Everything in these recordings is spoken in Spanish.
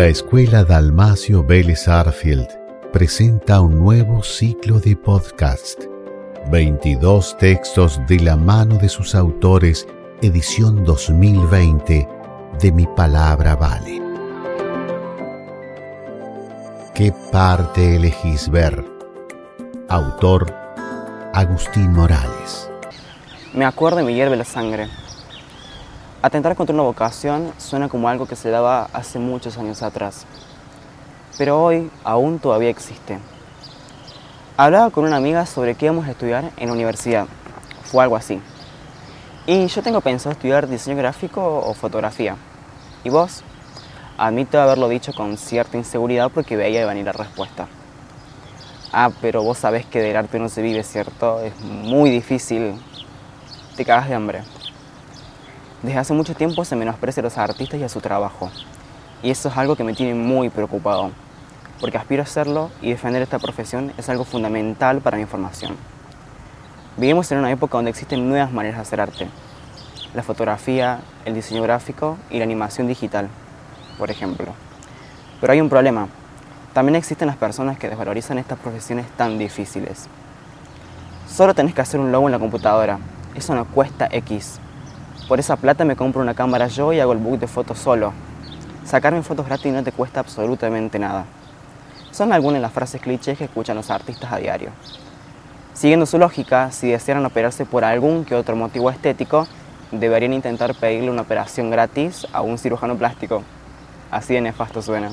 La Escuela Dalmacio Vélez Arfield presenta un nuevo ciclo de podcast. 22 textos de la mano de sus autores, edición 2020 de Mi Palabra Vale. ¿Qué parte elegís ver? Autor Agustín Morales. Me acuerdo y me hierve la sangre. Atentar contra una vocación suena como algo que se daba hace muchos años atrás, pero hoy aún todavía existe. Hablaba con una amiga sobre qué íbamos a estudiar en la universidad, fue algo así. Y yo tengo pensado estudiar diseño gráfico o fotografía. ¿Y vos? Admito haberlo dicho con cierta inseguridad porque veía venir la respuesta. Ah, pero vos sabés que del arte no se vive, ¿cierto? Es muy difícil. Te cagas de hambre. Desde hace mucho tiempo se menosprecia a los artistas y a su trabajo. Y eso es algo que me tiene muy preocupado, porque aspiro a hacerlo y defender esta profesión es algo fundamental para mi formación. Vivimos en una época donde existen nuevas maneras de hacer arte. La fotografía, el diseño gráfico y la animación digital, por ejemplo. Pero hay un problema. También existen las personas que desvalorizan estas profesiones tan difíciles. Solo tenés que hacer un logo en la computadora. Eso no cuesta X. Por esa plata me compro una cámara yo y hago el book de fotos solo. Sacarme fotos gratis no te cuesta absolutamente nada. Son algunas de las frases clichés que escuchan los artistas a diario. Siguiendo su lógica, si desearan operarse por algún que otro motivo estético, deberían intentar pedirle una operación gratis a un cirujano plástico. Así de nefasto suena.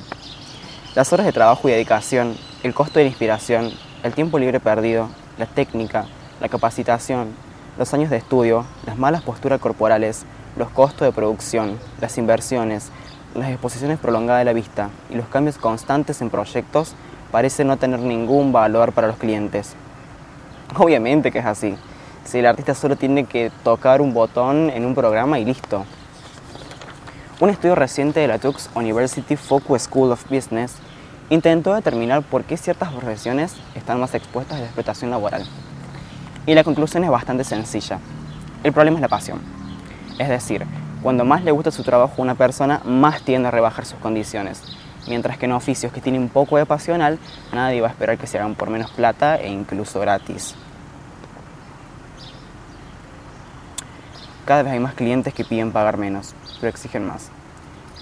Las horas de trabajo y dedicación, el costo de la inspiración, el tiempo libre perdido, la técnica, la capacitación, los años de estudio, las malas posturas corporales, los costos de producción, las inversiones, las exposiciones prolongadas de la vista y los cambios constantes en proyectos parecen no tener ningún valor para los clientes. Obviamente que es así. Si el artista solo tiene que tocar un botón en un programa y listo. Un estudio reciente de la Tux University Focus School of Business intentó determinar por qué ciertas profesiones están más expuestas a la explotación laboral. Y la conclusión es bastante sencilla. El problema es la pasión. Es decir, cuando más le gusta su trabajo a una persona, más tiende a rebajar sus condiciones. Mientras que en oficios que tienen poco de pasional, nadie va a esperar que se hagan por menos plata e incluso gratis. Cada vez hay más clientes que piden pagar menos, pero exigen más.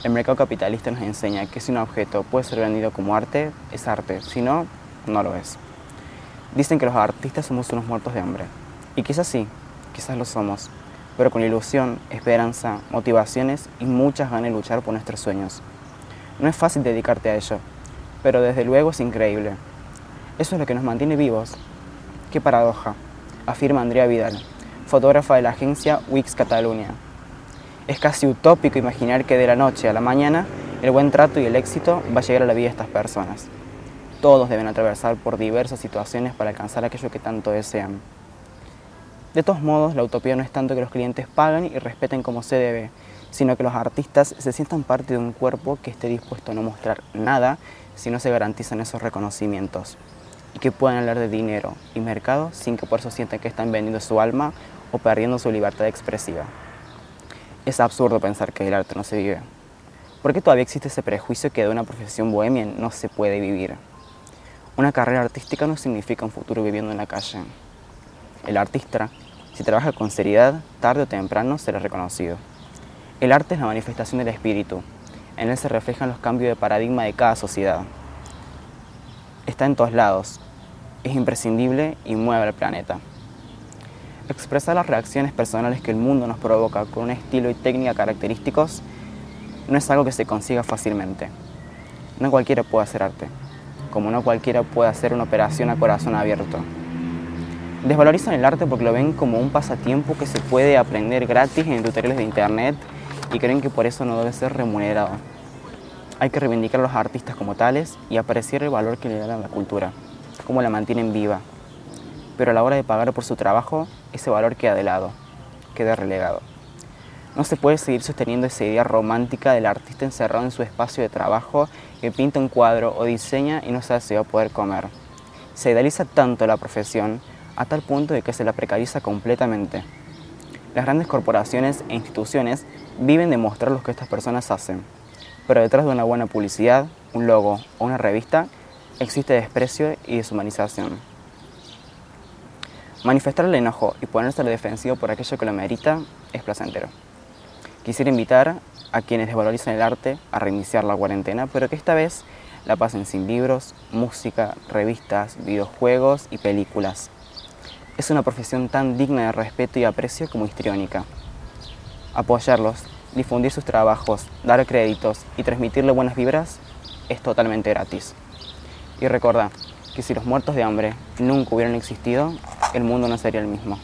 El mercado capitalista nos enseña que si un objeto puede ser vendido como arte, es arte, si no, no lo es. Dicen que los artistas somos unos muertos de hambre. Y quizás sí, quizás lo somos, pero con ilusión, esperanza, motivaciones y muchas ganas de luchar por nuestros sueños. No es fácil dedicarte a ello, pero desde luego es increíble. Eso es lo que nos mantiene vivos. Qué paradoja, afirma Andrea Vidal, fotógrafa de la agencia Wix Catalunya. Es casi utópico imaginar que de la noche a la mañana el buen trato y el éxito va a llegar a la vida de estas personas. Todos deben atravesar por diversas situaciones para alcanzar aquello que tanto desean. De todos modos, la utopía no es tanto que los clientes paguen y respeten como se debe, sino que los artistas se sientan parte de un cuerpo que esté dispuesto a no mostrar nada si no se garantizan esos reconocimientos, y que puedan hablar de dinero y mercado sin que por eso sientan que están vendiendo su alma o perdiendo su libertad expresiva. Es absurdo pensar que el arte no se vive. ¿Por qué todavía existe ese prejuicio que de una profesión bohemia no se puede vivir? Una carrera artística no significa un futuro viviendo en la calle. El artista, si trabaja con seriedad, tarde o temprano será reconocido. El arte es la manifestación del espíritu. En él se reflejan los cambios de paradigma de cada sociedad. Está en todos lados. Es imprescindible y mueve al planeta. Expresar las reacciones personales que el mundo nos provoca con un estilo y técnica característicos no es algo que se consiga fácilmente. No cualquiera puede hacer arte como no cualquiera puede hacer una operación a corazón abierto. Desvalorizan el arte porque lo ven como un pasatiempo que se puede aprender gratis en tutoriales de internet y creen que por eso no debe ser remunerado. Hay que reivindicar a los artistas como tales y apreciar el valor que le dan a la cultura, cómo la mantienen viva. Pero a la hora de pagar por su trabajo, ese valor queda de lado, queda relegado. No se puede seguir sosteniendo esa idea romántica del artista encerrado en su espacio de trabajo que pinta un cuadro o diseña y no sabe si va a poder comer. Se idealiza tanto la profesión a tal punto de que se la precariza completamente. Las grandes corporaciones e instituciones viven de mostrar lo que estas personas hacen. pero detrás de una buena publicidad, un logo o una revista, existe desprecio y deshumanización. Manifestar el enojo y ponerse a la defensiva por aquello que lo merita es placentero. Quisiera invitar a quienes desvalorizan el arte a reiniciar la cuarentena, pero que esta vez la pasen sin libros, música, revistas, videojuegos y películas. Es una profesión tan digna de respeto y aprecio como histriónica. Apoyarlos, difundir sus trabajos, dar créditos y transmitirle buenas vibras es totalmente gratis. Y recuerda que si los muertos de hambre nunca hubieran existido, el mundo no sería el mismo.